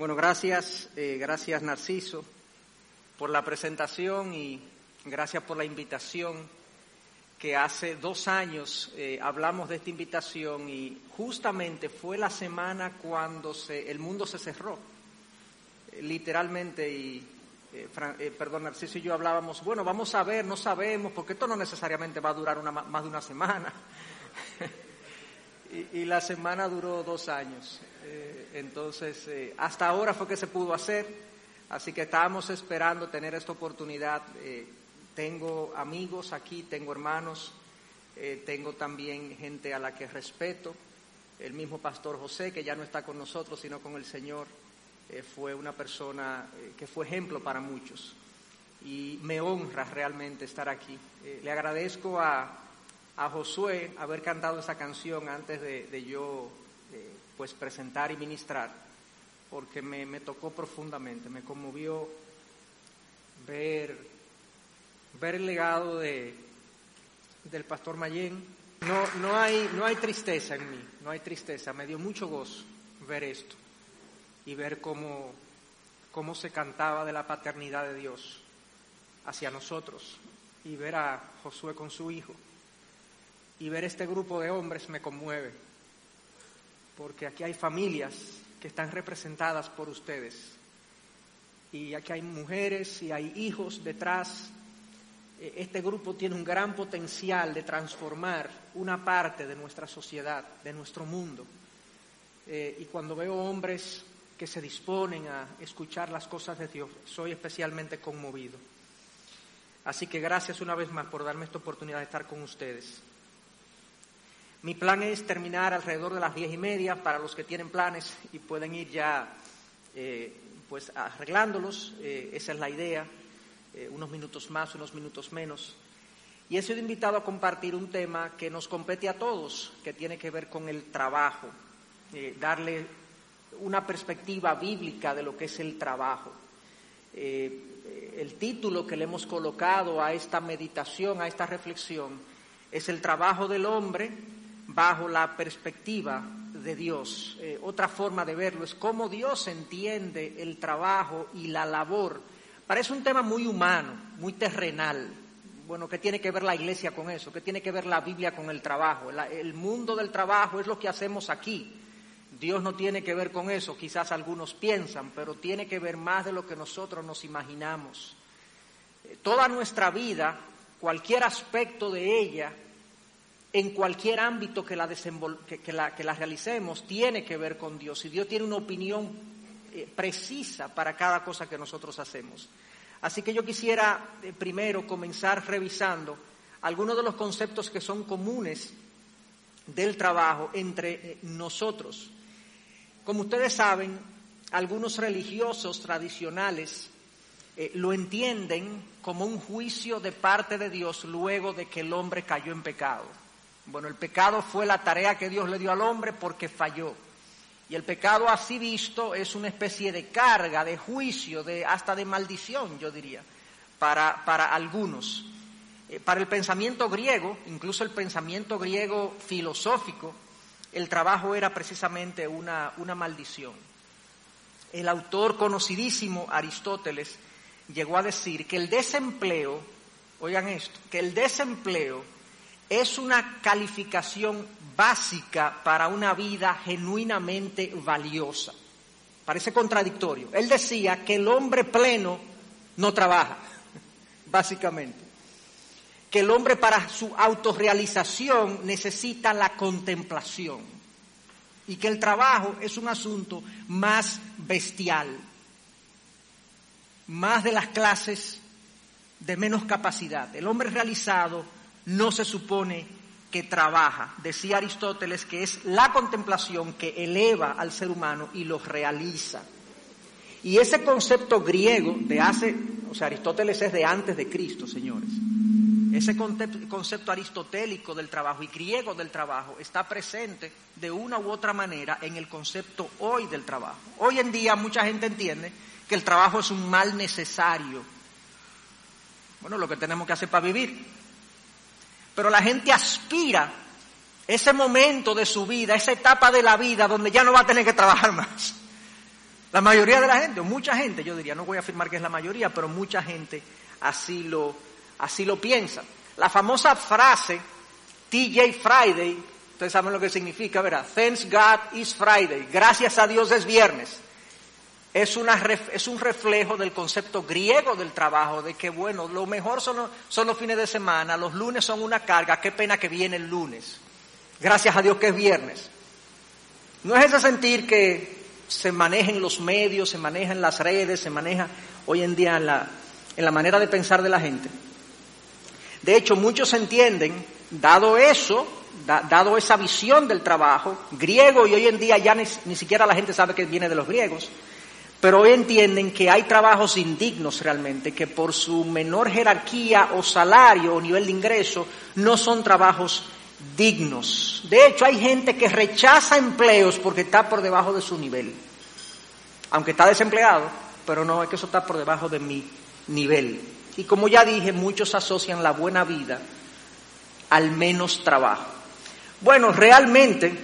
Bueno, gracias, eh, gracias Narciso por la presentación y gracias por la invitación que hace dos años eh, hablamos de esta invitación y justamente fue la semana cuando se, el mundo se cerró, eh, literalmente, y perdón, Narciso y yo hablábamos, bueno, vamos a ver, no sabemos, porque esto no necesariamente va a durar una, más de una semana. y, la semana duró dos años. Eh, entonces, eh, hasta ahora fue que se pudo hacer, así que estábamos esperando tener esta oportunidad. Eh, tengo amigos aquí, tengo hermanos, tengo también gente a la que respeto. El mismo pastor José, que ya no está con nosotros, sino con el Señor, fue una persona que fue ejemplo para muchos. Y me honra realmente estar aquí. le agradezco a, a Josué haber cantado esa canción antes de, yo eh, pues presentar y ministrar, porque me, tocó profundamente, me conmovió ver, ver el legado de, del pastor Mayén. No, no, hay, no hay tristeza en mí, no hay tristeza, me dio mucho gozo ver esto y ver cómo, cómo se cantaba de la paternidad de Dios hacia nosotros y ver a Josué con su hijo y ver este grupo de hombres me conmueve, porque aquí hay familias que están representadas por ustedes, y aquí hay mujeres y hay hijos detrás. E, este grupo tiene un gran potencial de transformar una parte de nuestra sociedad, de nuestro mundo. Eh, y cuando veo hombres que se disponen a escuchar las cosas de Dios, soy especialmente conmovido. Así que gracias una vez más por darme esta oportunidad de estar con ustedes. Mi plan es terminar alrededor de las diez y media para los que tienen planes y pueden ir ya eh, pues arreglándolos. Eh, esa es la idea. Eh, unos minutos más, unos minutos menos. Y he sido invitado a compartir un tema que nos compete a todos, que tiene que ver con el trabajo, darle una perspectiva bíblica de lo que es el trabajo. el título que le hemos colocado a esta meditación, a esta reflexión, es el trabajo del hombre bajo la perspectiva de Dios. Eh, otra forma de verlo es cómo Dios entiende el trabajo y la labor. Parece un tema muy humano, muy terrenal. Bueno, ¿qué tiene que ver la iglesia con eso? ¿Qué tiene que ver la Biblia con el trabajo? el mundo del trabajo es lo que hacemos aquí. Dios no tiene que ver con eso, quizás algunos piensan, pero tiene que ver más de lo que nosotros nos imaginamos. Eh, toda nuestra vida, cualquier aspecto de ella, en cualquier ámbito que la, que, la, realicemos tiene que ver con Dios y Dios tiene una opinión eh, precisa para cada cosa que nosotros hacemos. Así que yo quisiera eh, primero comenzar revisando algunos de los conceptos que son comunes del trabajo entre eh, nosotros. Como ustedes saben, algunos religiosos tradicionales lo entienden como un juicio de parte de Dios luego de que el hombre cayó en pecado. Bueno, el pecado fue la tarea que Dios le dio al hombre porque falló. Y el pecado así visto es una especie de carga, de juicio, de, hasta de maldición, yo diría, para, para algunos. Eh, para el pensamiento griego, incluso el pensamiento griego filosófico, el trabajo era precisamente una, una maldición. El autor conocidísimo, Aristóteles, llegó a decir que el desempleo, oigan esto, que el desempleo es una calificación básica para una vida genuinamente valiosa. Parece contradictorio. Él decía que el hombre pleno no trabaja, básicamente. Que el hombre para su autorrealización necesita la contemplación. Y que el trabajo es un asunto más bestial, más de las clases de menos capacidad. El hombre realizado no se supone que trabaja. Decía Aristóteles que es la contemplación que eleva al ser humano y lo realiza. Y ese concepto griego de hace, o sea, Aristóteles es de antes de Cristo, señores. Ese concepto aristotélico del trabajo y griego del trabajo está presente de una u otra manera en el concepto hoy del trabajo. Hoy en día mucha gente entiende que el trabajo es un mal necesario. Bueno, lo que tenemos que hacer para vivir pero la gente aspira ese momento de su vida, esa etapa de la vida donde ya no va a tener que trabajar más. La mayoría de la gente, o mucha gente, yo diría, no voy a afirmar que es la mayoría, pero mucha gente así lo, así lo piensa. La famosa frase TJ Friday, ustedes saben lo que significa, ¿verdad? Thanks God is Friday, gracias a Dios es viernes. Es, un reflejo del concepto griego del trabajo, de que, bueno, lo mejor son los, fines de semana, los lunes son una carga, qué pena que viene el lunes. Gracias a Dios que es viernes. No es ese sentir que se maneja en los medios, se maneja en las redes, se maneja hoy en día en la, manera de pensar de la gente. De hecho, muchos entienden, dado eso, dado esa visión del trabajo griego, y hoy en día ya ni siquiera la gente sabe que viene de los griegos, pero hoy entienden que hay trabajos indignos realmente, que por su menor jerarquía o salario o nivel de ingreso no son trabajos dignos. De hecho, hay gente que rechaza empleos porque está por debajo de su nivel. Aunque está desempleado, pero no, es que eso está por debajo de mi nivel. Y como ya dije, muchos asocian la buena vida al menos trabajo. Bueno, realmente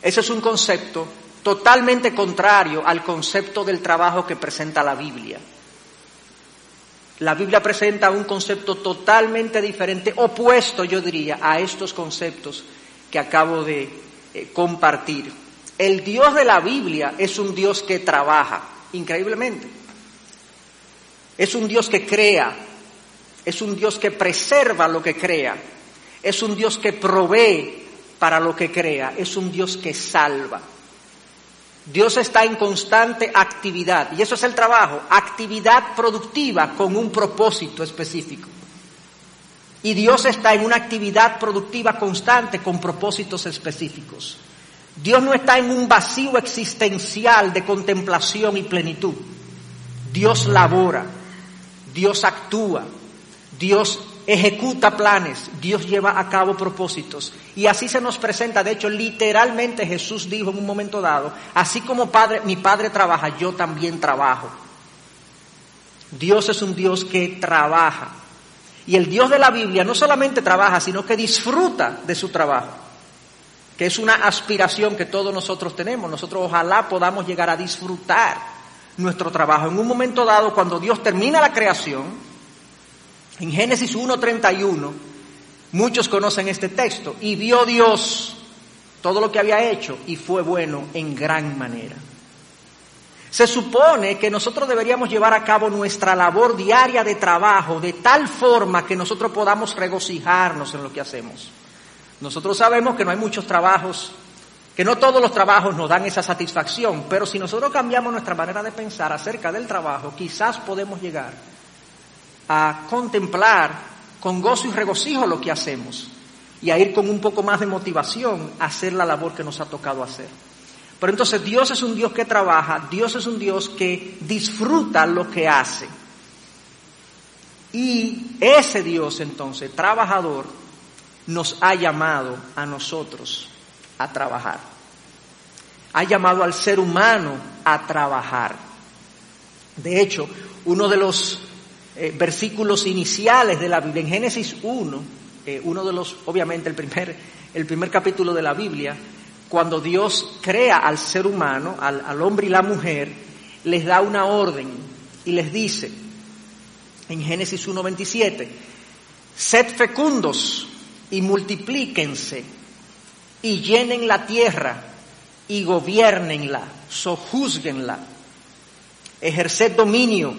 ese es un concepto totalmente contrario al concepto del trabajo que presenta la Biblia. La Biblia presenta un concepto totalmente diferente, opuesto, yo diría, a estos conceptos que acabo de eh, compartir. El Dios de la Biblia es un Dios que trabaja, increíblemente. Es un Dios que crea, es un Dios que preserva lo que crea, es un Dios que provee para lo que crea, es un Dios que salva. Dios está en constante actividad y eso es el trabajo, actividad productiva con un propósito específico. Y Dios está en una actividad productiva constante con propósitos específicos. Dios no está en un vacío existencial de contemplación y plenitud. Dios labora, Dios actúa, Dios ejecuta planes, Dios lleva a cabo propósitos. Y así se nos presenta, de hecho, literalmente Jesús dijo en un momento dado, así como padre, mi Padre trabaja, yo también trabajo. Dios es un Dios que trabaja. Y el Dios de la Biblia no solamente trabaja, sino que disfruta de su trabajo, que es una aspiración que todos nosotros tenemos. Nosotros ojalá podamos llegar a disfrutar nuestro trabajo. En un momento dado, cuando Dios termina la creación, en Génesis 1.31, muchos conocen este texto, y vio Dios todo lo que había hecho y fue bueno en gran manera. Se supone que nosotros deberíamos llevar a cabo nuestra labor diaria de trabajo de tal forma que nosotros podamos regocijarnos en lo que hacemos. Nosotros sabemos que no hay muchos trabajos, que no todos los trabajos nos dan esa satisfacción, pero si nosotros cambiamos nuestra manera de pensar acerca del trabajo, quizás podemos llegar a contemplar con gozo y regocijo lo que hacemos y a ir con un poco más de motivación a hacer la labor que nos ha tocado hacer. Pero entonces Dios es un Dios que trabaja, Dios es un Dios que disfruta lo que hace. Y ese Dios entonces, trabajador, nos ha llamado a nosotros a trabajar. Ha llamado al ser humano a trabajar. De hecho, uno de los eh, versículos iniciales de la Biblia. En Génesis 1, eh, uno de los, obviamente el primer, el primer capítulo de la Biblia, cuando Dios crea al ser humano, al, al hombre y la mujer, les da una orden y les dice, en Génesis 1.27, sed fecundos y multiplíquense y llenen la tierra y gobiernenla, sojuzguenla, ejerced dominio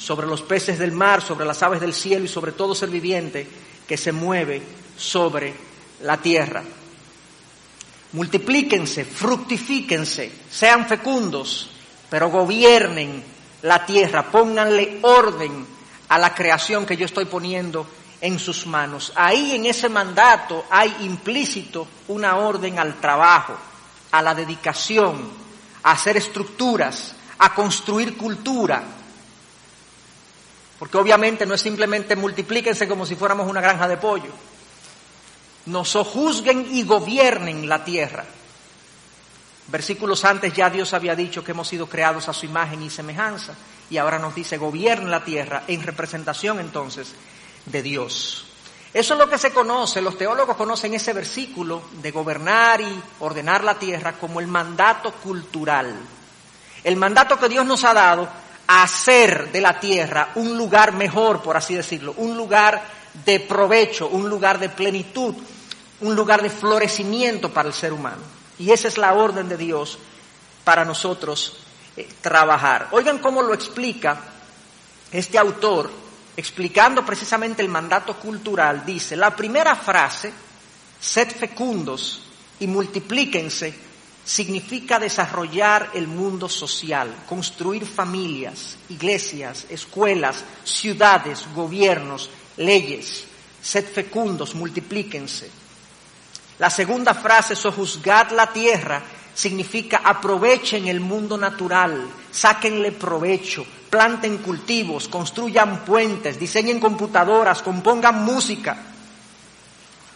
sobre los peces del mar, sobre las aves del cielo y sobre todo ser viviente que se mueve sobre la tierra. Multiplíquense, fructifíquense, sean fecundos, pero gobiernen la tierra, pónganle orden a la creación que yo estoy poniendo en sus manos. Ahí en ese mandato hay implícito una orden al trabajo, a la dedicación, a hacer estructuras, a construir cultura, porque obviamente no es simplemente multiplíquense como si fuéramos una granja de pollo. No sojuzguen y gobiernen la tierra. Versículos antes ya Dios había dicho que hemos sido creados a su imagen y semejanza. Y ahora nos dice gobiernen la tierra en representación entonces de Dios. Eso es lo que se conoce, los teólogos conocen ese versículo de gobernar y ordenar la tierra como el mandato cultural. El mandato que Dios nos ha dado hacer de la tierra un lugar mejor, por así decirlo, un lugar de provecho, un lugar de plenitud, un lugar de florecimiento para el ser humano. Y esa es la orden de Dios para nosotros eh, trabajar. Oigan cómo lo explica este autor, explicando precisamente el mandato cultural. Dice, la primera frase, sed fecundos y multiplíquense, significa desarrollar el mundo social, construir familias, iglesias, escuelas, ciudades, gobiernos, leyes. Sed fecundos, multiplíquense. La segunda frase, sojuzgad la tierra, significa aprovechen el mundo natural, sáquenle provecho, planten cultivos, construyan puentes, diseñen computadoras, compongan música.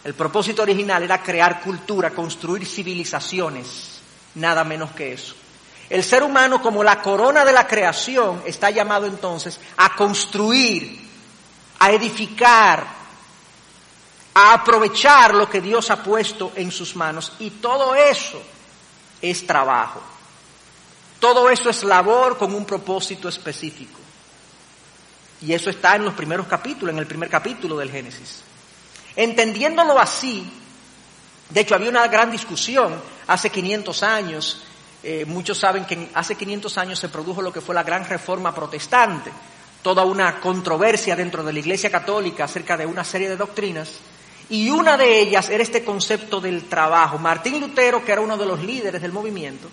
El propósito original era crear cultura, construir civilizaciones nada menos que eso. El ser humano, como la corona de la creación, está llamado entonces a construir, a edificar, a aprovechar lo que Dios ha puesto en sus manos. Y todo eso es trabajo. Todo eso es labor con un propósito específico. Y eso está en los primeros capítulos, en el primer capítulo del Génesis. Entendiéndolo así, de hecho había una gran discusión hace 500 años, eh, muchos saben que hace 500 años se produjo lo que fue la gran reforma protestante, toda una controversia dentro de la Iglesia Católica acerca de una serie de doctrinas, y una de ellas era este concepto del trabajo. Martín Lutero, que era uno de los líderes del movimiento,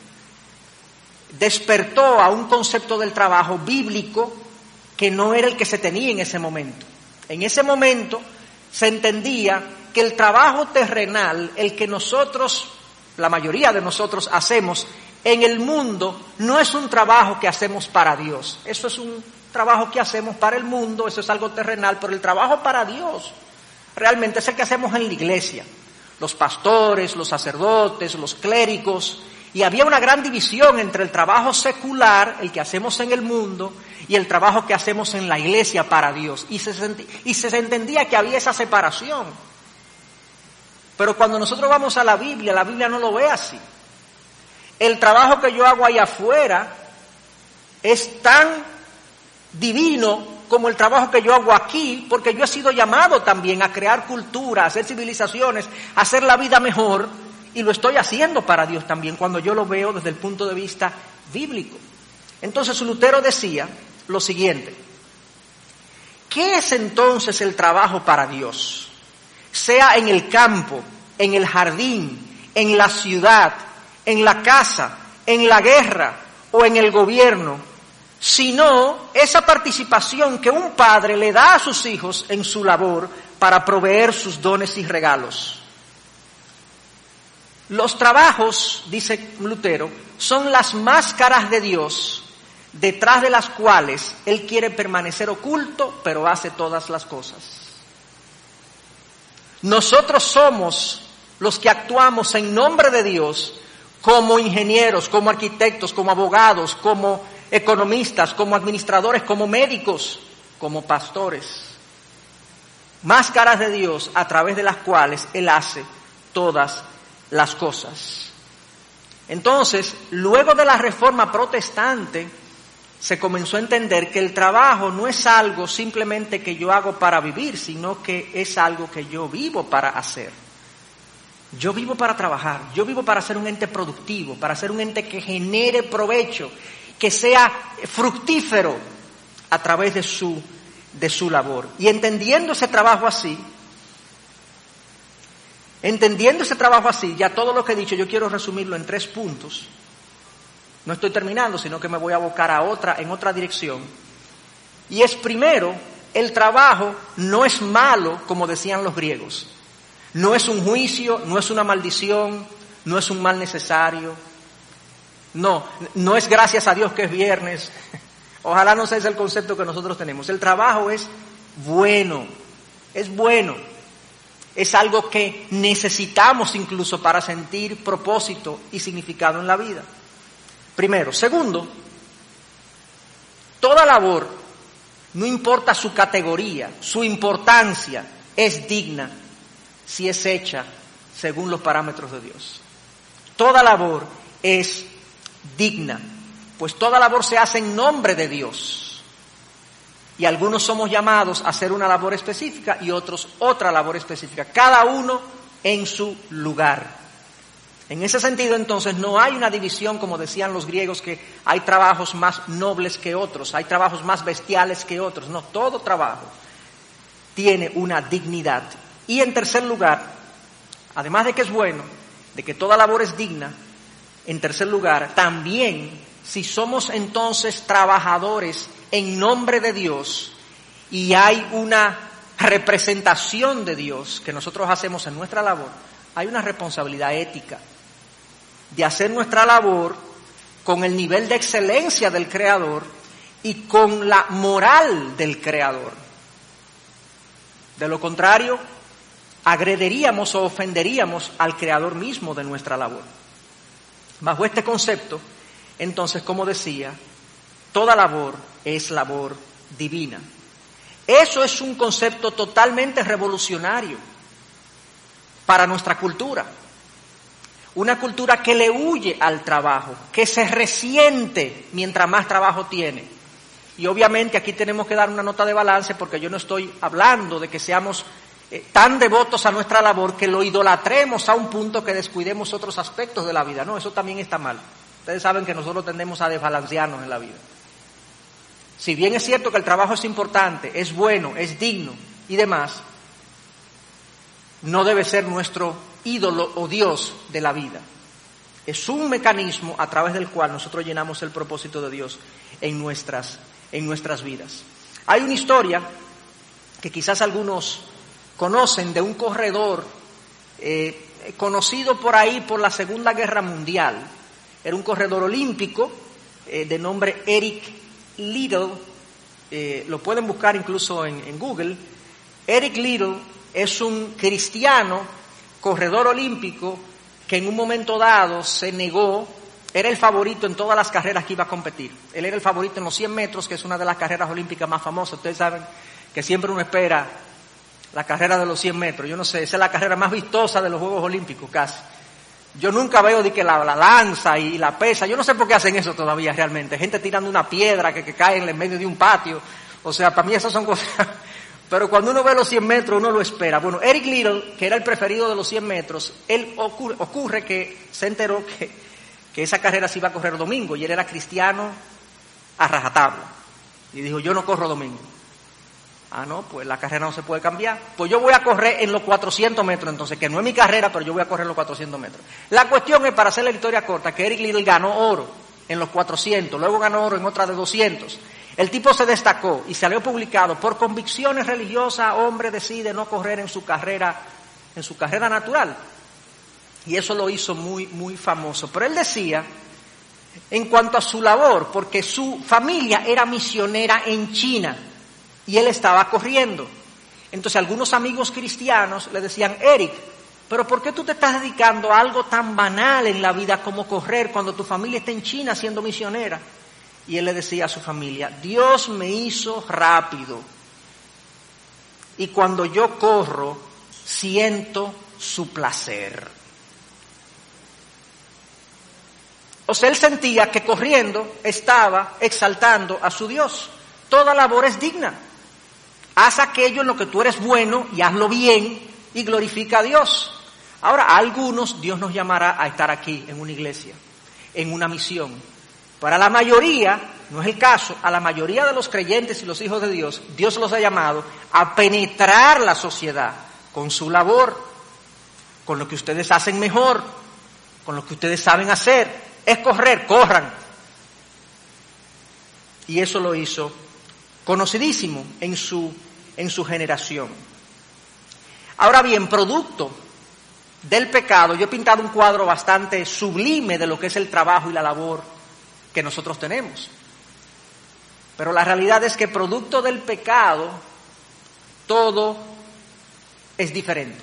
despertó a un concepto del trabajo bíblico que no era el que se tenía en ese momento. En ese momento se entendía que el trabajo terrenal, el que nosotros la mayoría de nosotros hacemos en el mundo no es un trabajo que hacemos para Dios. Eso es un trabajo que hacemos para el mundo, eso es algo terrenal, pero el trabajo para Dios realmente es el que hacemos en la iglesia. Los pastores, los sacerdotes, los clérigos, y había una gran división entre el trabajo secular, el que hacemos en el mundo, y el trabajo que hacemos en la iglesia para Dios. Y se, y se entendía que había esa separación. Pero cuando nosotros vamos a la Biblia, la Biblia no lo ve así. El trabajo que yo hago ahí afuera es tan divino como el trabajo que yo hago aquí, porque yo he sido llamado también a crear cultura, a hacer civilizaciones, a hacer la vida mejor, y lo estoy haciendo para Dios también cuando yo lo veo desde el punto de vista bíblico. Entonces Lutero decía lo siguiente, ¿qué es entonces el trabajo para Dios? Sea en el campo, en el jardín, en la ciudad, en la casa, en la guerra o en el gobierno, sino esa participación que un padre le da a sus hijos en su labor para proveer sus dones y regalos. Los trabajos, dice Lutero, son las máscaras de Dios detrás de las cuales Él quiere permanecer oculto, pero hace todas las cosas. Nosotros somos los que actuamos en nombre de Dios como ingenieros, como arquitectos, como abogados, como economistas, como administradores, como médicos, como pastores. Máscaras de Dios a través de las cuales Él hace todas las cosas. Entonces, luego de la reforma protestante, se comenzó a entender que el trabajo no es algo simplemente que yo hago para vivir, sino que es algo que yo vivo para hacer. Yo vivo para trabajar, yo vivo para ser un ente productivo, para ser un ente que genere provecho, que sea fructífero a través de su, de su labor. Y entendiendo ese trabajo así, entendiendo ese trabajo así, ya todo lo que he dicho, yo quiero resumirlo en tres puntos. No estoy terminando, sino que me voy a abocar a otra, en otra dirección. Y es primero, el trabajo no es malo, como decían los griegos. No es un juicio, no es una maldición, no es un mal necesario. No, no es gracias a Dios que es viernes. Ojalá no sea ese el concepto que nosotros tenemos. El trabajo es bueno, es bueno. Es algo que necesitamos incluso para sentir propósito y significado en la vida. Primero. Segundo, toda labor, no importa su categoría, su importancia, es digna si es hecha según los parámetros de Dios. Toda labor es digna, pues toda labor se hace en nombre de Dios. Y algunos somos llamados a hacer una labor específica y otros otra labor específica, cada uno en su lugar. En ese sentido, entonces, no hay una división, como decían los griegos, que hay trabajos más nobles que otros, hay trabajos más bestiales que otros. No, todo trabajo tiene una dignidad. Y en tercer lugar, además de que es bueno, de que toda labor es digna, en tercer lugar, también si somos entonces trabajadores en nombre de Dios y hay una representación de Dios que nosotros hacemos en nuestra labor, hay una responsabilidad ética de hacer nuestra labor con el nivel de excelencia del Creador y con la moral del Creador. De lo contrario, agrederíamos o ofenderíamos al Creador mismo de nuestra labor. Bajo este concepto, entonces, como decía, toda labor es labor divina. Eso es un concepto totalmente revolucionario para nuestra cultura. Una cultura que le huye al trabajo, que se resiente mientras más trabajo tiene. Y obviamente aquí tenemos que dar una nota de balance porque yo no estoy hablando de que seamos eh, tan devotos a nuestra labor que lo idolatremos a un punto que descuidemos otros aspectos de la vida. No, eso también está mal. Ustedes saben que nosotros tendemos a desbalancearnos en la vida. Si bien es cierto que el trabajo es importante, es bueno, es digno y demás, no debe ser nuestro ídolo o Dios de la vida. Es un mecanismo a través del cual nosotros llenamos el propósito de Dios en nuestras, en nuestras vidas. Hay una historia que quizás algunos conocen de un corredor eh, conocido por ahí por la Segunda Guerra Mundial. Era un corredor olímpico eh, de nombre Eric Little. Eh, lo pueden buscar incluso en, en Google. Eric Little es un cristiano corredor olímpico que en un momento dado se negó, era el favorito en todas las carreras que iba a competir. Él era el favorito en los 100 metros, que es una de las carreras olímpicas más famosas. Ustedes saben que siempre uno espera la carrera de los 100 metros. Yo no sé, esa es la carrera más vistosa de los Juegos Olímpicos casi. Yo nunca veo de que la, lanza y la pesa, yo no sé por qué hacen eso todavía realmente. Gente tirando una piedra que, que cae en el medio de un patio. O sea, para mí esas son cosas pero cuando uno ve los 100 metros, uno lo espera. Bueno, Eric Little, que era el preferido de los 100 metros, él ocurre, que se enteró que, que, esa carrera se iba a correr domingo y él era cristiano a rajatabla. Y dijo, yo no corro domingo. Ah, no, pues la carrera no se puede cambiar. Pues yo voy a correr en los 400 metros, entonces, que no es mi carrera, pero yo voy a correr en los 400 metros. La cuestión es, para hacer la historia corta, que Eric Little ganó oro en los 400, luego ganó oro en otra de 200. El tipo se destacó y salió publicado por convicciones religiosas, hombre decide no correr en su carrera, en su carrera natural. Y eso lo hizo muy, muy famoso. Pero él decía, en cuanto a su labor, porque su familia era misionera en China y él estaba corriendo. Entonces algunos amigos cristianos le decían, Eric, pero ¿por qué tú te estás dedicando a algo tan banal en la vida como correr cuando tu familia está en China siendo misionera? Y él le decía a su familia, Dios me hizo rápido. Y cuando yo corro, siento su placer. O sea, él sentía que corriendo estaba exaltando a su Dios. Toda labor es digna. Haz aquello en lo que tú eres bueno y hazlo bien y glorifica a Dios. Ahora, a algunos Dios nos llamará a estar aquí en una iglesia, en una misión, para la mayoría, no es el caso, a la mayoría de los creyentes y los hijos de Dios, Dios los ha llamado a penetrar la sociedad con su labor, con lo que ustedes hacen mejor, con lo que ustedes saben hacer. Es correr, corran. Y eso lo hizo conocidísimo en su, en su generación. Ahora bien, producto del pecado, yo he pintado un cuadro bastante sublime de lo que es el trabajo y la labor que nosotros tenemos. Pero la realidad es que producto del pecado, todo es diferente.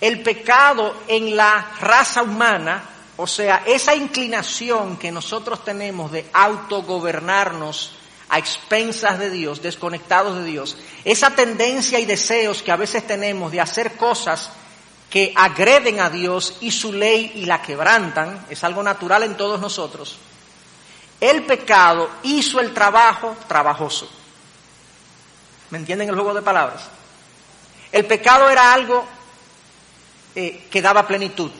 El pecado en la raza humana, o sea, esa inclinación que nosotros tenemos de autogobernarnos a expensas de Dios, desconectados de Dios, esa tendencia y deseos que a veces tenemos de hacer cosas que agreden a Dios y su ley y la quebrantan, es algo natural en todos nosotros. el pecado hizo el trabajo trabajoso. ¿Me entienden el juego de palabras? El pecado era algo eh, que daba plenitud,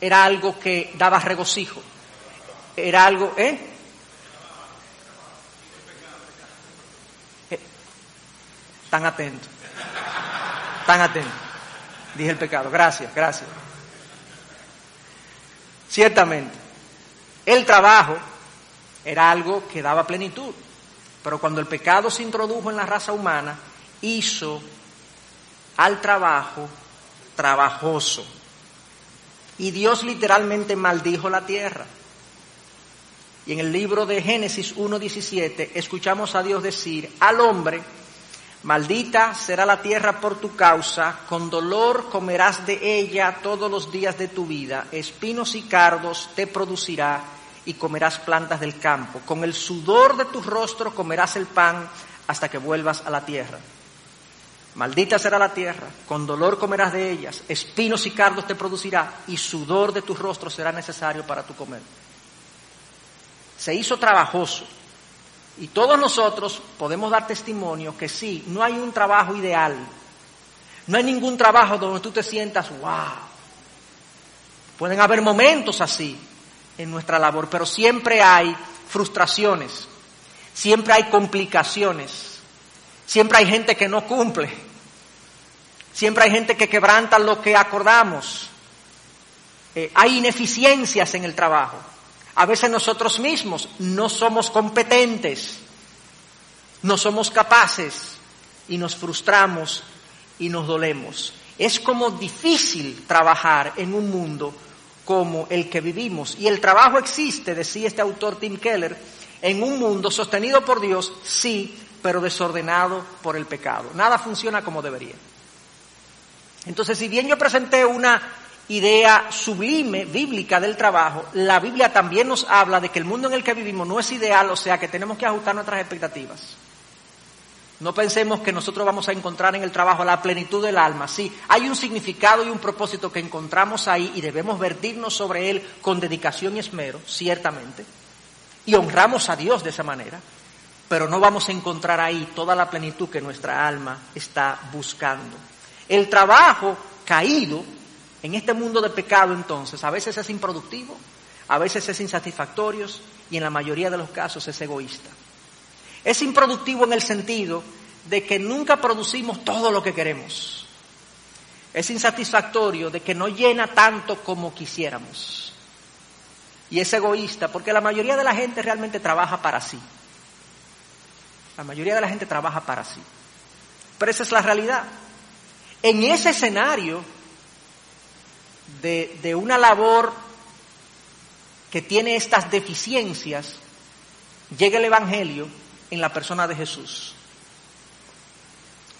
era algo que daba regocijo, era algo, ¿eh? eh tan atento, tan atento, dije el pecado, gracias, gracias. Ciertamente, el trabajo era algo que daba plenitud. Pero cuando el pecado se introdujo en la raza humana, hizo al trabajo trabajoso. Y Dios literalmente maldijo la tierra. Y en el libro de Génesis 1.17 escuchamos a Dios decir al hombre, maldita será la tierra por tu causa, con dolor comerás de ella todos los días de tu vida, espinos y cardos te producirá y comerás plantas del campo. Con el sudor de tu rostro comerás el pan hasta que vuelvas a la tierra. Maldita será la tierra, con dolor comerás de ellas, espinos y cardos te producirá, y sudor de tu rostro será necesario para tu comer. Se hizo trabajoso. Y todos nosotros podemos dar testimonio que sí, no hay un trabajo ideal. No hay ningún trabajo donde tú te sientas, wow. Pueden haber momentos así, en nuestra labor, pero siempre hay frustraciones, siempre hay complicaciones, siempre hay gente que no cumple, siempre hay gente que quebranta lo que acordamos, eh, hay ineficiencias en el trabajo. A veces nosotros mismos no somos competentes, no somos capaces y nos frustramos y nos dolemos. Es como difícil trabajar en un mundo como el que vivimos. Y el trabajo existe, decía este autor Tim Keller, en un mundo sostenido por Dios, sí, pero desordenado por el pecado. Nada funciona como debería. Entonces, si bien yo presenté una idea sublime, bíblica del trabajo, la Biblia también nos habla de que el mundo en el que vivimos no es ideal, o sea que tenemos que ajustar nuestras expectativas. No pensemos que nosotros vamos a encontrar en el trabajo la plenitud del alma. Sí, hay un significado y un propósito que encontramos ahí y debemos vertirnos sobre él con dedicación y esmero, ciertamente. Y honramos a Dios de esa manera. Pero no vamos a encontrar ahí toda la plenitud que nuestra alma está buscando. El trabajo caído en este mundo de pecado entonces a veces es improductivo, a veces es insatisfactorio y en la mayoría de los casos es egoísta. Es improductivo en el sentido de que nunca producimos todo lo que queremos. Es insatisfactorio de que no llena tanto como quisiéramos. Y es egoísta porque la mayoría de la gente realmente trabaja para sí. La mayoría de la gente trabaja para sí. Pero esa es la realidad. En ese escenario de, una labor que tiene estas deficiencias, llega el Evangelio en la persona de Jesús.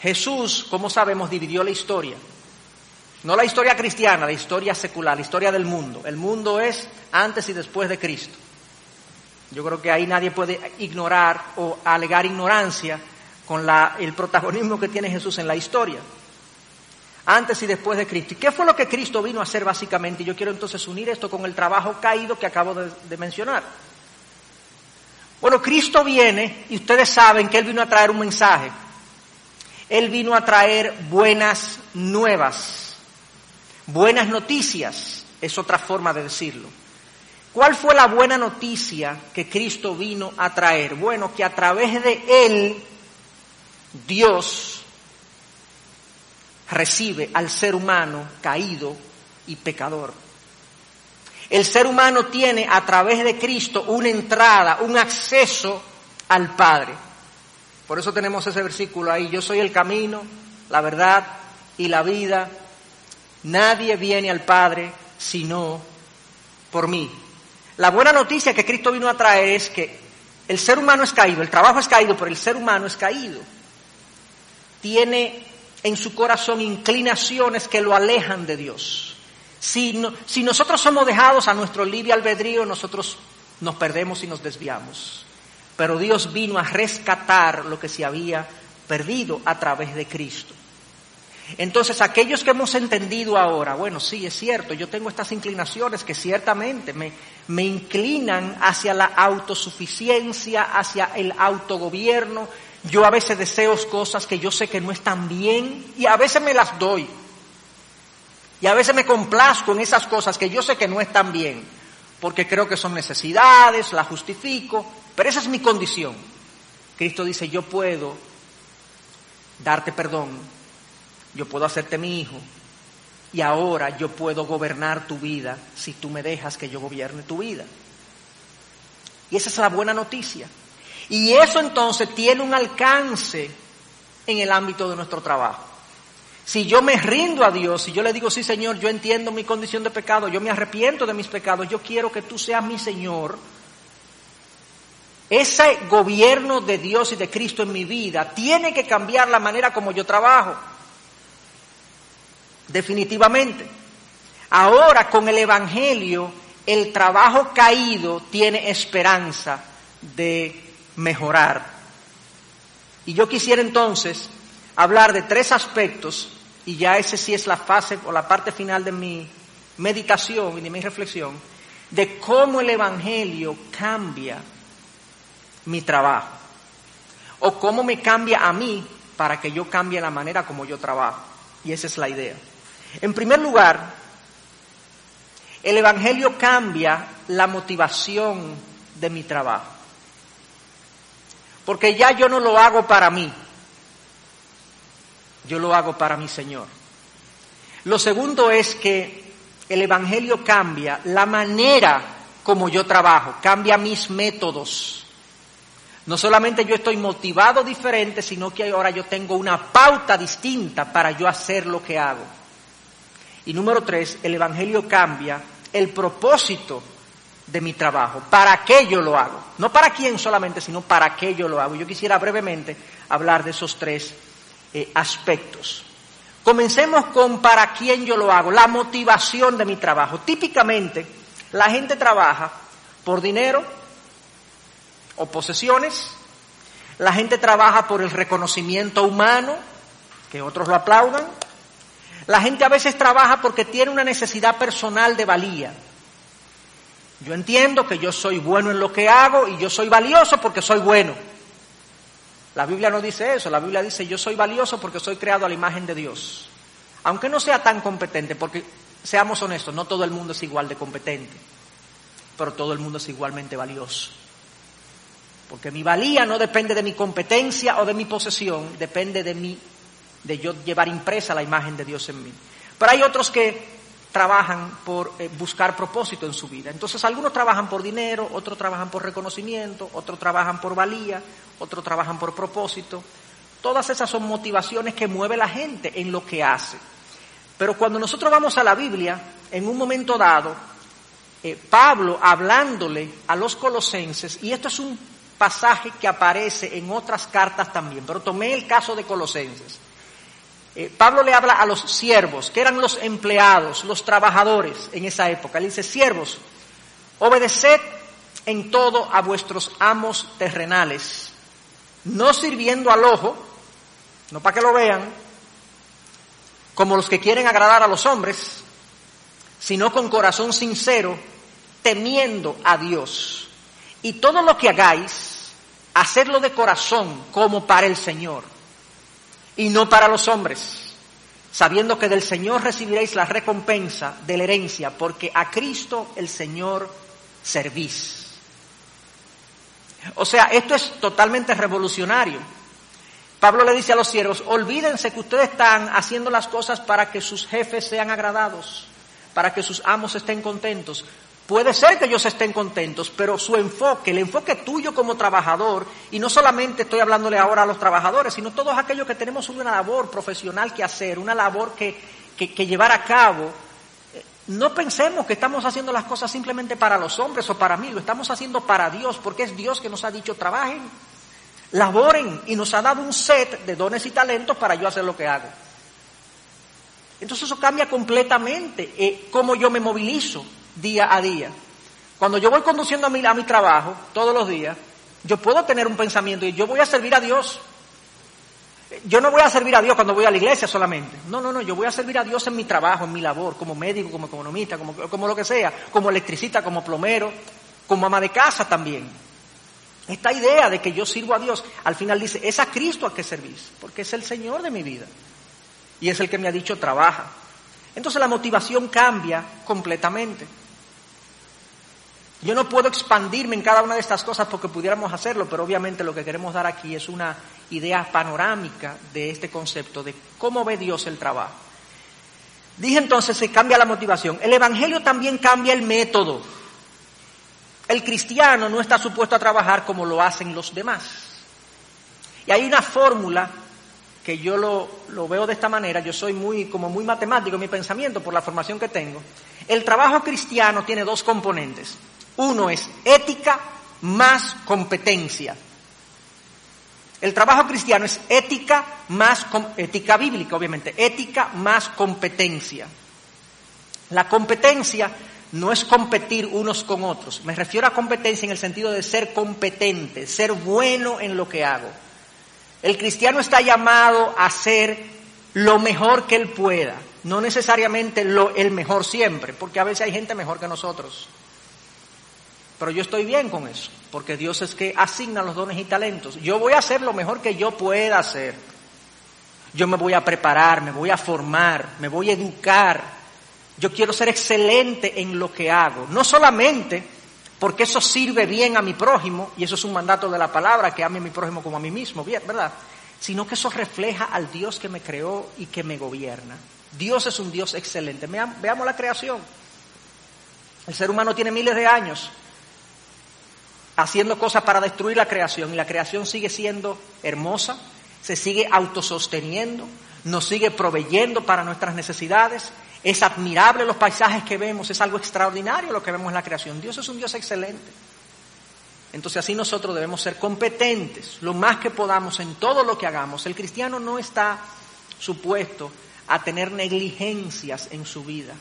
Jesús, como sabemos, dividió la historia. No la historia cristiana, la historia secular, la historia del mundo. El mundo es antes y después de Cristo. Yo creo que ahí nadie puede ignorar o alegar ignorancia con la, el protagonismo que tiene Jesús en la historia. Antes y después de Cristo. ¿Y qué fue lo que Cristo vino a hacer básicamente? Y yo quiero entonces unir esto con el trabajo caído que acabo de mencionar. Bueno, Cristo viene y ustedes saben que Él vino a traer un mensaje. Él vino a traer buenas nuevas, buenas noticias, es otra forma de decirlo. ¿Cuál fue la buena noticia que Cristo vino a traer? Bueno, que a través de Él Dios recibe al ser humano caído y pecador. El ser humano tiene a través de Cristo una entrada, un acceso al Padre. Por eso tenemos ese versículo ahí, yo soy el camino, la verdad y la vida. Nadie viene al Padre sino por mí. La buena noticia que Cristo vino a traer es que el ser humano es caído, el trabajo es caído, pero el ser humano es caído. Tiene en su corazón inclinaciones que lo alejan de Dios. Si, nosotros somos dejados a nuestro libre albedrío, nosotros nos perdemos y nos desviamos. Pero Dios vino a rescatar lo que se había perdido a través de Cristo. Entonces, aquellos que hemos entendido ahora, bueno, sí, es cierto, yo tengo estas inclinaciones que ciertamente me, me inclinan hacia la autosuficiencia, hacia el autogobierno. Yo a veces deseo cosas que yo sé que no están bien y a veces me las doy. Y a veces me complazco en esas cosas que yo sé que no están bien, porque creo que son necesidades, las justifico, pero esa es mi condición. Cristo dice, yo puedo darte perdón, yo puedo hacerte mi hijo, y ahora yo puedo gobernar tu vida si tú me dejas que yo gobierne tu vida. Y esa es la buena noticia. Y eso entonces tiene un alcance en el ámbito de nuestro trabajo. Si yo me rindo a Dios, si yo le digo, sí Señor, yo entiendo mi condición de pecado, yo me arrepiento de mis pecados, yo quiero que tú seas mi Señor, ese gobierno de Dios y de Cristo en mi vida tiene que cambiar la manera como yo trabajo. Definitivamente. Ahora con el Evangelio, el trabajo caído tiene esperanza de mejorar. Y yo quisiera entonces hablar de tres aspectos, y ya ese sí es la fase o la parte final de mi meditación y de mi reflexión, de cómo el Evangelio cambia mi trabajo, o cómo me cambia a mí para que yo cambie la manera como yo trabajo. Y esa es la idea. En primer lugar, el Evangelio cambia la motivación de mi trabajo. Porque ya yo no lo hago para mí, yo lo hago para mi Señor. Lo segundo es que el Evangelio cambia la manera como yo trabajo, cambia mis métodos. No solamente yo estoy motivado diferente, sino que ahora yo tengo una pauta distinta para yo hacer lo que hago. Y número tres, el Evangelio cambia el propósito de mi trabajo. ¿Para qué yo lo hago? No para quién solamente, sino para qué yo lo hago. Yo quisiera brevemente hablar de esos tres eh, aspectos. Comencemos con para quién yo lo hago, la motivación de mi trabajo. Típicamente, la gente trabaja por dinero o posesiones, la gente trabaja por el reconocimiento humano, que otros lo aplaudan, la gente a veces trabaja porque tiene una necesidad personal de valía. Yo entiendo que yo soy bueno en lo que hago y yo soy valioso porque soy bueno. La Biblia no dice eso, la Biblia dice yo soy valioso porque soy creado a la imagen de Dios. Aunque no sea tan competente, porque seamos honestos, no todo el mundo es igual de competente, pero todo el mundo es igualmente valioso. Porque mi valía no depende de mi competencia o de mi posesión, depende de mi de yo llevar impresa la imagen de Dios en mí. Pero hay otros que trabajan por eh, buscar propósito en su vida. Entonces algunos trabajan por dinero, otros trabajan por reconocimiento, otros trabajan por valía, otros trabajan por propósito. Todas esas son motivaciones que mueve la gente en lo que hace. Pero cuando nosotros vamos a la Biblia, en un momento dado, eh, Pablo hablándole a los colosenses, y esto es un pasaje que aparece en otras cartas también, pero tomé el caso de Colosenses. Eh, Pablo le habla a los siervos, que eran los empleados, los trabajadores en esa época. Le dice, siervos, obedeced en todo a vuestros amos terrenales, no sirviendo al ojo, no para que lo vean, como los que quieren agradar a los hombres, sino con corazón sincero, temiendo a Dios. Y todo lo que hagáis, hacedlo de corazón como para el Señor y no para los hombres, sabiendo que del Señor recibiréis la recompensa de la herencia, porque a Cristo el Señor servís. O sea, esto es totalmente revolucionario. Pablo le dice a los siervos, olvídense que ustedes están haciendo las cosas para que sus jefes sean agradados, para que sus amos estén contentos. Puede ser que ellos estén contentos, pero su enfoque, el enfoque tuyo como trabajador, y no solamente estoy hablándole ahora a los trabajadores, sino todos aquellos que tenemos una labor profesional que hacer, una labor que, que, llevar a cabo, eh, no pensemos que estamos haciendo las cosas simplemente para los hombres o para mí, lo estamos haciendo para Dios, porque es Dios que nos ha dicho trabajen, laboren y nos ha dado un set de dones y talentos para yo hacer lo que hago. Entonces eso cambia completamente eh, cómo yo me movilizo día a día. Cuando yo voy conduciendo a mi, a mi trabajo todos los días, yo puedo tener un pensamiento y yo voy a servir a Dios. Yo no voy a servir a Dios cuando voy a la iglesia solamente. No, no, no, yo voy a servir a Dios en mi trabajo, en mi labor, como médico, como economista, como, como lo que sea, como electricista, como plomero, como ama de casa también. Esta idea de que yo sirvo a Dios, al final dice, es a Cristo a que servís, porque es el Señor de mi vida. Y es el que me ha dicho, trabaja. Entonces la motivación cambia completamente. Yo no puedo expandirme en cada una de estas cosas porque pudiéramos hacerlo, pero obviamente lo que queremos dar aquí es una idea panorámica de este concepto, de cómo ve Dios el trabajo. Dije entonces, se cambia la motivación. El Evangelio también cambia el método. El cristiano no está supuesto a trabajar como lo hacen los demás. Y hay una fórmula que yo lo, veo de esta manera, yo soy como muy matemático en mi pensamiento por la formación que tengo. El trabajo cristiano tiene dos componentes. Uno es ética más competencia. El trabajo cristiano es ética más, ética bíblica obviamente, ética más competencia. La competencia no es competir unos con otros, me refiero a competencia en el sentido de ser competente, ser bueno en lo que hago. El cristiano está llamado a ser lo mejor que él pueda, no necesariamente lo, el mejor siempre, porque a veces hay gente mejor que nosotros. Pero yo estoy bien con eso, porque Dios es que asigna los dones y talentos. Yo voy a hacer lo mejor que yo pueda hacer. Yo me voy a preparar, me voy a formar, me voy a educar. Yo quiero ser excelente en lo que hago. No solamente porque eso sirve bien a mi prójimo, y eso es un mandato de la palabra, que ame a mi prójimo como a mí mismo, bien, ¿verdad? Sino que eso refleja al Dios que me creó y que me gobierna. Dios es un Dios excelente. Veamos la creación. El ser humano tiene miles de años haciendo cosas para destruir la creación y la creación sigue siendo hermosa, se sigue autososteniendo, nos sigue proveyendo para nuestras necesidades. Es admirable los paisajes que vemos, es algo extraordinario lo que vemos en la creación. Dios es un Dios excelente. Entonces así nosotros debemos ser competentes lo más que podamos en todo lo que hagamos. El cristiano no está supuesto a tener negligencias en su vida,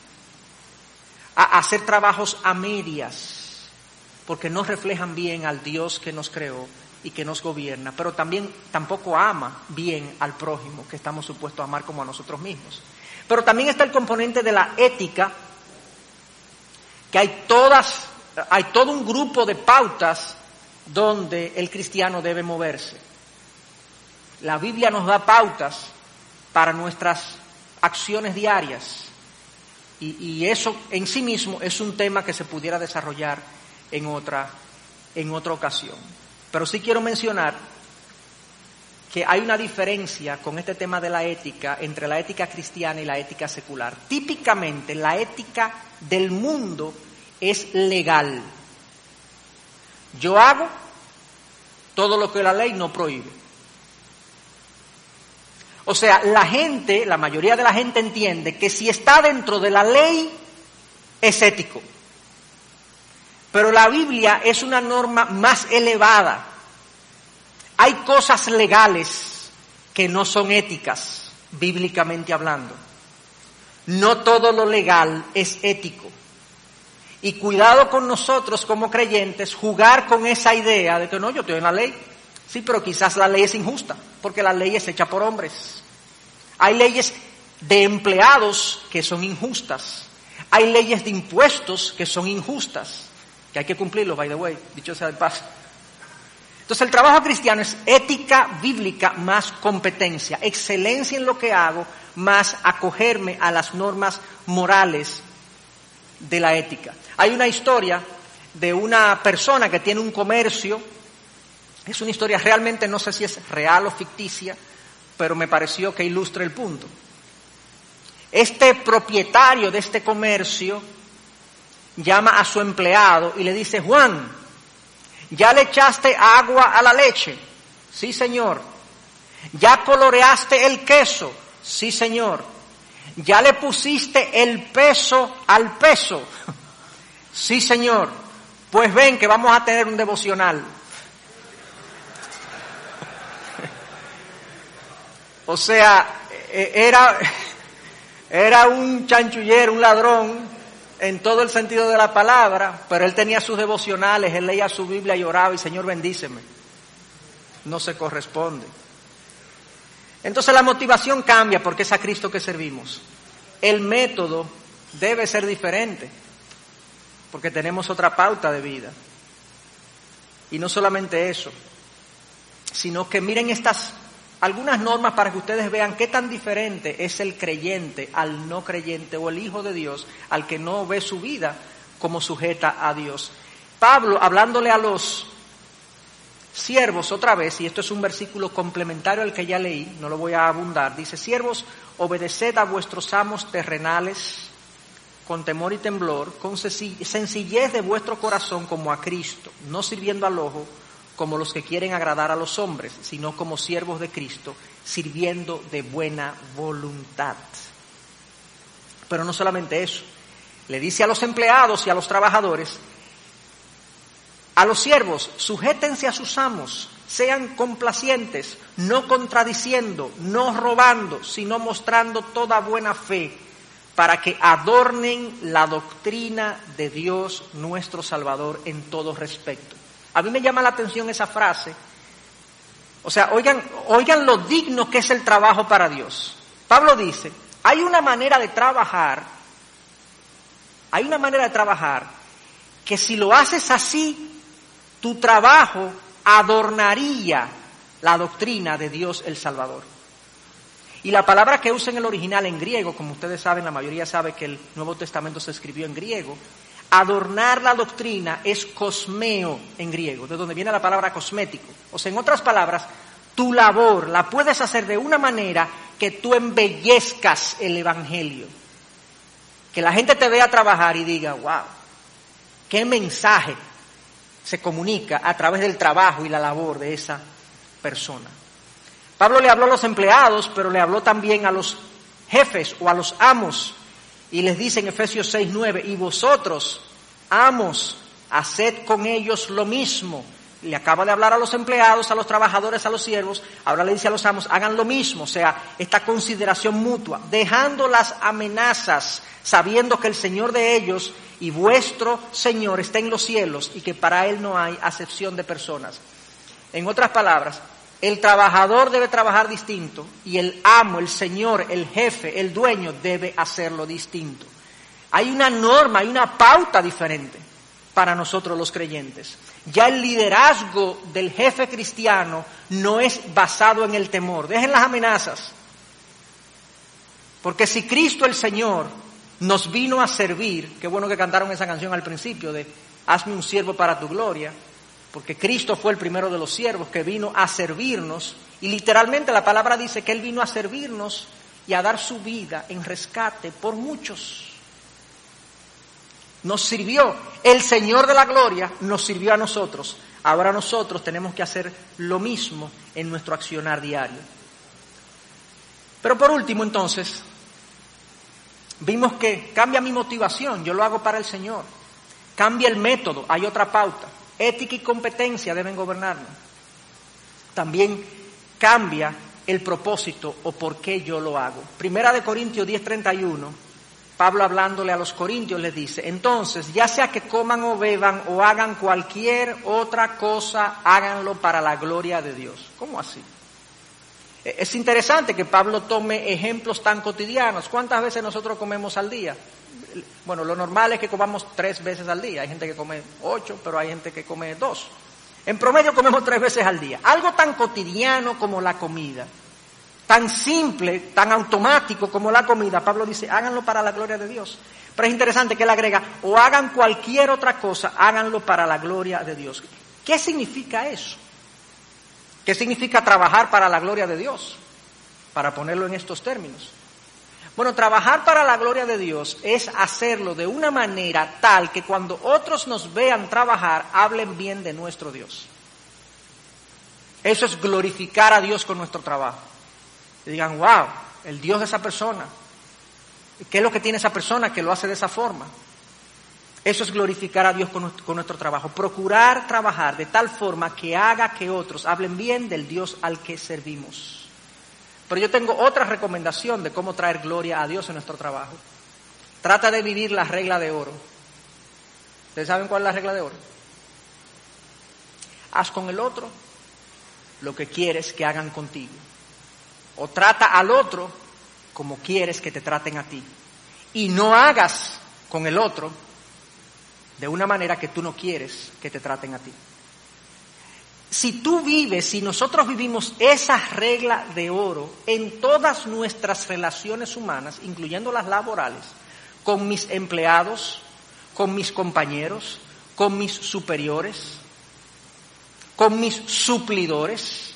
a hacer trabajos a medias, porque no reflejan bien al Dios que nos creó y que nos gobierna, pero también tampoco ama bien al prójimo que estamos supuestos a amar como a nosotros mismos. Pero también está el componente de la ética, que hay todas, hay todo un grupo de pautas donde el cristiano debe moverse. La Biblia nos da pautas para nuestras acciones diarias y, y eso en sí mismo es un tema que se pudiera desarrollar en otra, en otra ocasión. Pero sí quiero mencionar que hay una diferencia con este tema de la ética entre la ética cristiana y la ética secular. Típicamente la ética del mundo es legal. Yo hago todo lo que la ley no prohíbe. O sea, la gente, la mayoría de la gente entiende que si está dentro de la ley es ético. Pero la Biblia es una norma más elevada. Hay cosas legales que no son éticas, bíblicamente hablando. No todo lo legal es ético. Y cuidado con nosotros como creyentes jugar con esa idea de que no, yo estoy en la ley. Sí, pero quizás la ley es injusta, porque la ley es hecha por hombres. Hay leyes de empleados que son injustas. Hay leyes de impuestos que son injustas que hay que cumplirlo, by the way, dicho sea de paso. Entonces el trabajo cristiano es ética bíblica más competencia, excelencia en lo que hago más acogerme a las normas morales de la ética. Hay una historia de una persona que tiene un comercio, es una historia realmente no sé si es real o ficticia, pero me pareció que ilustra el punto. Este propietario de este comercio llama a su empleado y le dice, Juan, ¿ya le echaste agua a la leche? Sí, señor. ¿Ya coloreaste el queso? Sí, señor. ¿Ya le pusiste el peso al peso? Sí, señor. Pues ven que vamos a tener un devocional. O sea, e-, era, era un chanchullero, un ladrón, en todo el sentido de la palabra, pero él tenía sus devocionales, él leía su Biblia y oraba y Señor bendíceme. No se corresponde. Entonces la motivación cambia porque es a Cristo que servimos. El método debe ser diferente porque tenemos otra pauta de vida. Y no solamente eso, sino que miren estas algunas normas para que ustedes vean qué tan diferente es el creyente al no creyente o el hijo de Dios al que no ve su vida como sujeta a Dios. Pablo, hablándole a los siervos otra vez, y esto es un versículo complementario al que ya leí, no lo voy a abundar, dice, siervos, obedeced a vuestros amos terrenales con temor y temblor, con sencillez de vuestro corazón como a Cristo, no sirviendo al ojo como los que quieren agradar a los hombres, sino como siervos de Cristo, sirviendo de buena voluntad. Pero no solamente eso, le dice a los empleados y a los trabajadores, a los siervos, sujétense a sus amos, sean complacientes, no contradiciendo, no robando, sino mostrando toda buena fe, para que adornen la doctrina de Dios nuestro Salvador en todo respecto. A mí me llama la atención esa frase. O sea, oigan, oigan lo digno que es el trabajo para Dios. Pablo dice, hay una manera de trabajar, hay una manera de trabajar que si lo haces así, tu trabajo adornaría la doctrina de Dios el Salvador. Y la palabra que usa en el original en griego, como ustedes saben, la mayoría sabe que el Nuevo Testamento se escribió en griego, adornar la doctrina es cosmeo en griego, de donde viene la palabra cosmético. O sea, en otras palabras, tu labor la puedes hacer de una manera que tú embellezcas el Evangelio. Que la gente te vea trabajar y diga, wow, qué mensaje se comunica a través del trabajo y la labor de esa persona. Pablo le habló a los empleados, pero le habló también a los jefes o a los amos. Y les dice en Efesios 6, 9, y vosotros, amos, haced con ellos lo mismo. Le acaba de hablar a los empleados, a los trabajadores, a los siervos, ahora le dice a los amos, hagan lo mismo, o sea, esta consideración mutua, dejando las amenazas, sabiendo que el Señor de ellos y vuestro Señor está en los cielos y que para Él no hay acepción de personas. En otras palabras, el trabajador debe trabajar distinto y el amo, el Señor, el jefe, el dueño debe hacerlo distinto. Hay una norma, hay una pauta diferente para nosotros los creyentes. Ya el liderazgo del jefe cristiano no es basado en el temor. Dejen las amenazas. Porque si Cristo el Señor nos vino a servir, qué bueno que cantaron esa canción al principio de Hazme un siervo para tu gloria, porque Cristo fue el primero de los siervos que vino a servirnos, y literalmente la palabra dice que Él vino a servirnos y a dar su vida en rescate por muchos. Nos sirvió, el Señor de la gloria nos sirvió a nosotros, ahora nosotros tenemos que hacer lo mismo en nuestro accionar diario. Pero por último entonces, Vimos que cambia mi motivación, yo lo hago para el Señor. Cambia el método, hay otra pauta. Ética y competencia deben gobernarnos. También cambia el propósito o por qué yo lo hago. Primera de Corintios 10:31, Pablo hablándole a los corintios les dice, entonces, ya sea que coman o beban o hagan cualquier otra cosa, háganlo para la gloria de Dios. ¿Cómo así? Eh, es interesante que Pablo tome ejemplos tan cotidianos. ¿Cuántas veces nosotros comemos al día? Bueno, lo normal es que comamos tres veces al día. Hay gente que come ocho, pero hay gente que come dos. En promedio comemos tres veces al día. Algo tan cotidiano como la comida, tan simple, tan automático como la comida. Pablo dice, háganlo para la gloria de Dios. Pero es interesante que él agrega, o hagan cualquier otra cosa, háganlo para la gloria de Dios. ¿Qué significa eso? ¿Qué significa trabajar para la gloria de Dios? Para ponerlo en estos términos. Bueno, trabajar para la gloria de Dios es hacerlo de una manera tal que cuando otros nos vean trabajar, hablen bien de nuestro Dios. Eso es glorificar a Dios con nuestro trabajo. Y digan, wow, el Dios de esa persona. ¿Qué es lo que tiene esa persona que lo hace de esa forma? Eso es glorificar a Dios con, nuestro trabajo. Procurar trabajar de tal forma que haga que otros hablen bien del Dios al que servimos. Pero yo tengo otra recomendación de cómo traer gloria a Dios en nuestro trabajo. Trata de vivir la regla de oro. ¿Ustedes saben cuál es la regla de oro? Haz con el otro lo que quieres que hagan contigo. o trata al otro como quieres que te traten a ti. Y no hagas con el otro de una manera que tú no quieres que te traten a ti. Si tú vives, si nosotros vivimos esa regla de oro en todas nuestras relaciones humanas, incluyendo las laborales, con mis empleados, con mis compañeros, con mis superiores, con mis suplidores,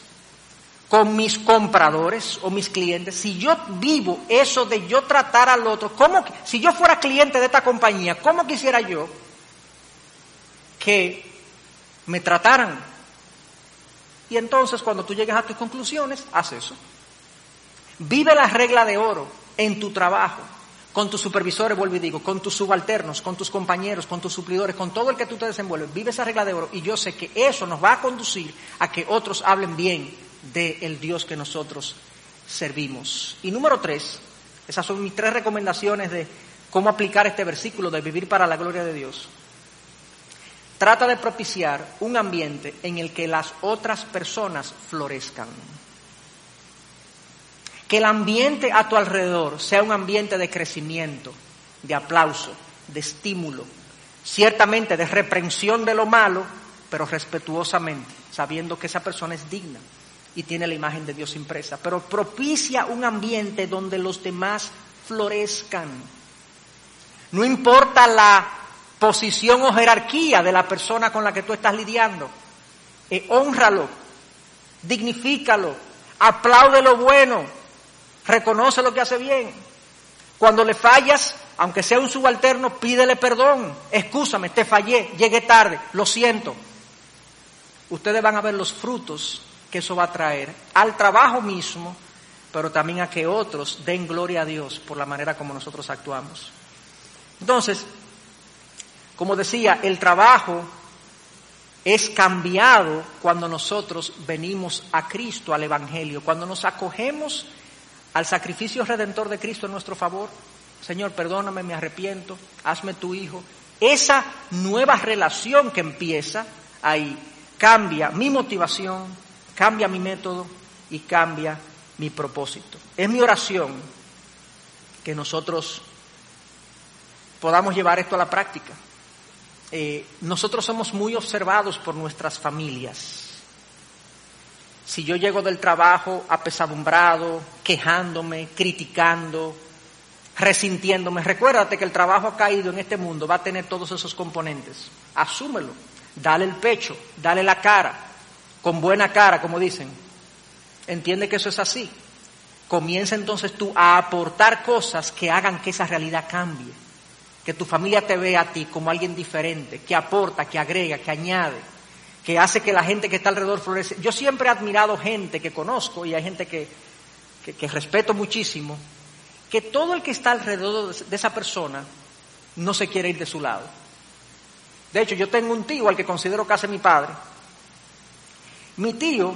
con mis compradores o mis clientes, si yo vivo eso de yo tratar al otro, ¿cómo, si yo fuera cliente de esta compañía, ¿cómo quisiera yo que me trataran? Y entonces cuando tú llegues a tus conclusiones, haz eso. Vive la regla de oro en tu trabajo, con tus supervisores, vuelvo y digo, con tus subalternos, con tus compañeros, con tus suplidores, con todo el que tú te desenvuelves. Vive esa regla de oro y yo sé que eso nos va a conducir a que otros hablen bien del Dios que nosotros servimos. Y número tres, esas son mis tres recomendaciones de cómo aplicar este versículo de vivir para la gloria de Dios. Trata de propiciar un ambiente en el que las otras personas florezcan. Que el ambiente a tu alrededor sea un ambiente de crecimiento, de aplauso, de estímulo, ciertamente de reprensión de lo malo, pero respetuosamente, sabiendo que esa persona es digna y tiene la imagen de Dios impresa, pero propicia un ambiente donde los demás florezcan. No importa la posición o jerarquía de la persona con la que tú estás lidiando, eh, honralo, dignifícalo, aplaude lo bueno, reconoce lo que hace bien. Cuando le fallas, aunque sea un subalterno, pídele perdón, excúsame, te fallé, llegué tarde, lo siento. Ustedes van a ver los frutos que eso va a traer al trabajo mismo, pero también a que otros den gloria a Dios por la manera como nosotros actuamos. Entonces, como decía, el trabajo es cambiado cuando nosotros venimos a Cristo, al Evangelio, cuando nos acogemos al sacrificio redentor de Cristo en nuestro favor. Señor, perdóname, me arrepiento, hazme tu hijo. Esa nueva relación que empieza ahí cambia mi motivación, cambia mi método y cambia mi propósito. Es mi oración que nosotros podamos llevar esto a la práctica. Eh, nosotros somos muy observados por nuestras familias. Si yo llego del trabajo apesadumbrado, quejándome, criticando, resintiéndome, recuérdate que el trabajo ha caído en este mundo, va a tener todos esos componentes. Asúmelo, dale el pecho, dale la cara, con buena cara, como dicen. Entiende que eso es así. Comienza entonces tú a aportar cosas que hagan que esa realidad cambie. Que tu familia te vea a ti como alguien diferente, que aporta, que agrega, que añade, que hace que la gente que está alrededor florece. Yo siempre he admirado gente que conozco y hay gente que, que, respeto muchísimo, que todo el que está alrededor de esa persona no se quiere ir de su lado. De hecho, yo tengo un tío al que considero casi mi padre, mi tío,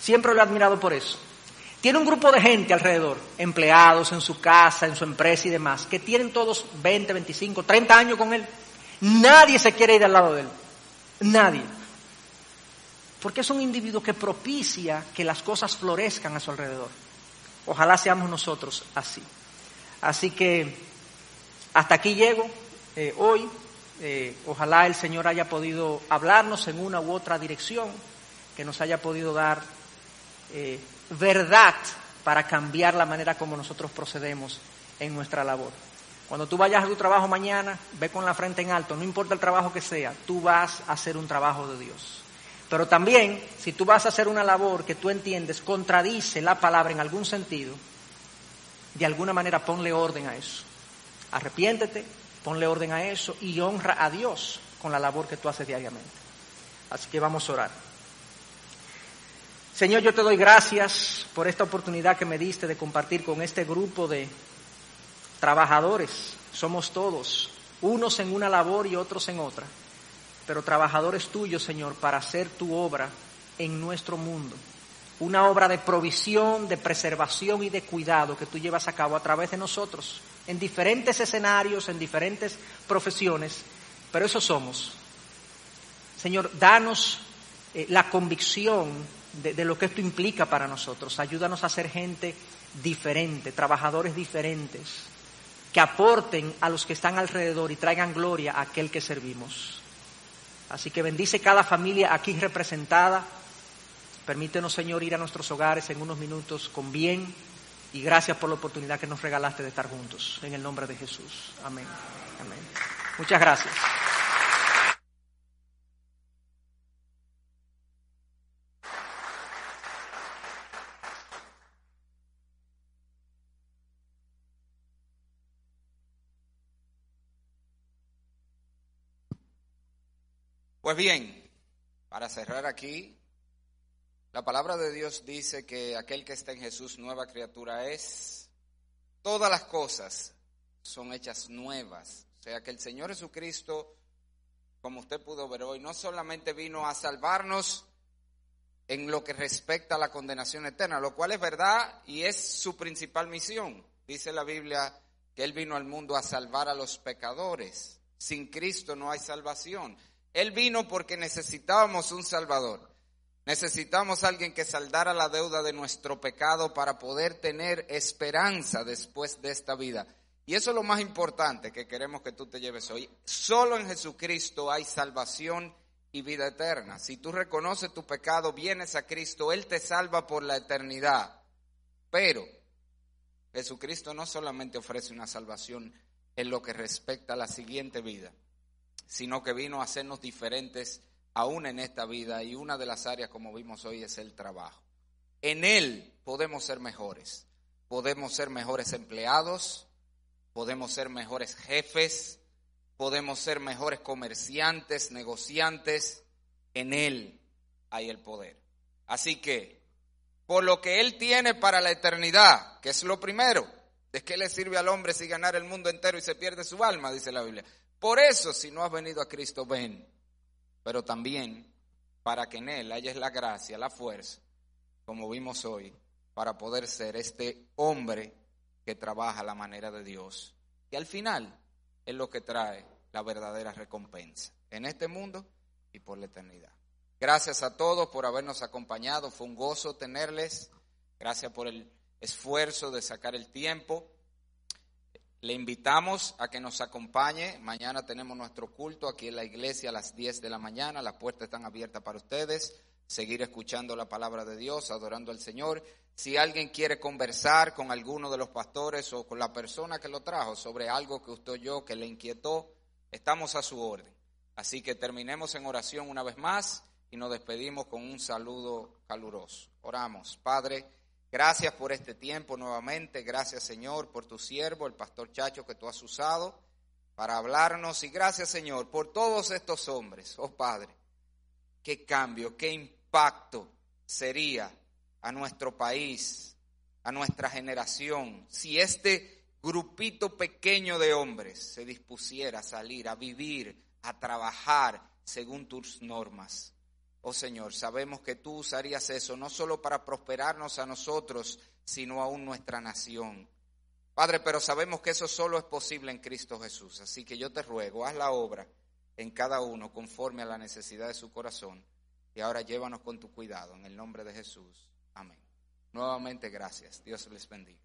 siempre lo he admirado por eso. Tiene un grupo de gente alrededor, empleados en su casa, en su empresa y demás, que tienen todos 20, 25, 30 años con él. Nadie se quiere ir al lado de él. Nadie. Porque es un individuo que propicia que las cosas florezcan a su alrededor. Ojalá seamos nosotros así. Así que hasta aquí llego eh, hoy. Eh, ojalá el Señor haya podido hablarnos en una u otra dirección, que nos haya podido dar eh, verdad para cambiar la manera como nosotros procedemos en nuestra labor. Cuando tú vayas a tu trabajo mañana, ve con la frente en alto, no importa el trabajo que sea, tú vas a hacer un trabajo de Dios. Pero también, si tú vas a hacer una labor que tú entiendes contradice la palabra en algún sentido, de alguna manera ponle orden a eso. Arrepiéntete, Ponle orden a eso y honra a Dios con la labor que tú haces diariamente. Así que vamos a orar. Señor, yo te doy gracias por esta oportunidad que me diste de compartir con este grupo de trabajadores. Somos todos, unos en una labor y otros en otra, pero trabajadores tuyos, Señor, para hacer tu obra en nuestro mundo. Una obra de provisión, de preservación y de cuidado que tú llevas a cabo a través de nosotros en diferentes escenarios, en diferentes profesiones, pero eso somos. Señor, danos eh, la convicción de, lo que esto implica para nosotros. Ayúdanos a ser gente diferente, trabajadores diferentes, que aporten a los que están alrededor y traigan gloria a aquel que servimos. Así que bendice cada familia aquí representada. Permítenos, Señor, ir a nuestros hogares en unos minutos con bien y gracias por la oportunidad que nos regalaste de estar juntos. En el nombre de Jesús. Amén. Amén. Muchas gracias. Pues bien, para cerrar aquí, la palabra de Dios dice que aquel que está en Jesús nueva criatura es. Todas las cosas son hechas nuevas. O sea que el Señor Jesucristo, como usted pudo ver hoy, no solamente vino a salvarnos en lo que respecta a la condenación eterna, lo cual es verdad y es su principal misión. Dice la Biblia que Él vino al mundo a salvar a los pecadores. Sin Cristo no hay salvación. Él vino porque necesitábamos un Salvador. Necesitamos alguien que saldara la deuda de nuestro pecado para poder tener esperanza después de esta vida. Y eso es lo más importante que queremos que tú te lleves hoy. Solo en Jesucristo hay salvación y vida eterna. Si tú reconoces tu pecado, vienes a Cristo, Él te salva por la eternidad. Pero Jesucristo no solamente ofrece una salvación en lo que respecta a la siguiente vida, sino que vino a hacernos diferentes aún en esta vida y una de las áreas como vimos hoy es el trabajo. En Él podemos ser mejores, podemos ser mejores empleados, podemos ser mejores jefes, podemos ser mejores comerciantes, negociantes, en Él hay el poder. Así que, por lo que Él tiene para la eternidad, que es lo primero, ¿de qué le sirve al hombre si ganar el mundo entero y se pierde su alma? Dice la Biblia. Por eso, si no has venido a Cristo, ven. Pero también para que en Él hayas la gracia, la fuerza, como vimos hoy, para poder ser este hombre que trabaja a la manera de Dios. Y al final es lo que trae la verdadera recompensa en este mundo y por la eternidad. Gracias a todos por habernos acompañado. Fue un gozo tenerles. Gracias por el esfuerzo de sacar el tiempo. Le invitamos a que nos acompañe. Mañana tenemos nuestro culto aquí en la iglesia a las 10 de la mañana. Las puertas están abiertas para ustedes. Seguir escuchando la palabra de Dios, adorando al Señor. Si alguien quiere conversar con alguno de los pastores o con la persona que lo trajo sobre algo que usted oyó, que le inquietó, estamos a su orden. Así que terminemos en oración una vez más y nos despedimos con un saludo caluroso. Oramos. Padre. Gracias por este tiempo nuevamente. Gracias, Señor, por tu siervo, el pastor Chacho, que tú has usado para hablarnos. Y gracias, Señor, por todos estos hombres. Oh Padre, qué cambio, qué impacto sería a nuestro país, a nuestra generación, si este grupito pequeño de hombres se dispusiera a salir, a vivir, a trabajar según tus normas. Oh Señor, sabemos que tú usarías eso no solo para prosperarnos a nosotros, sino aún nuestra nación. Padre, pero sabemos que eso solo es posible en Cristo Jesús. Así que yo te ruego, haz la obra en cada uno conforme a la necesidad de su corazón. Y ahora llévanos con tu cuidado. En el nombre de Jesús. Amén. Nuevamente gracias. Dios les bendiga.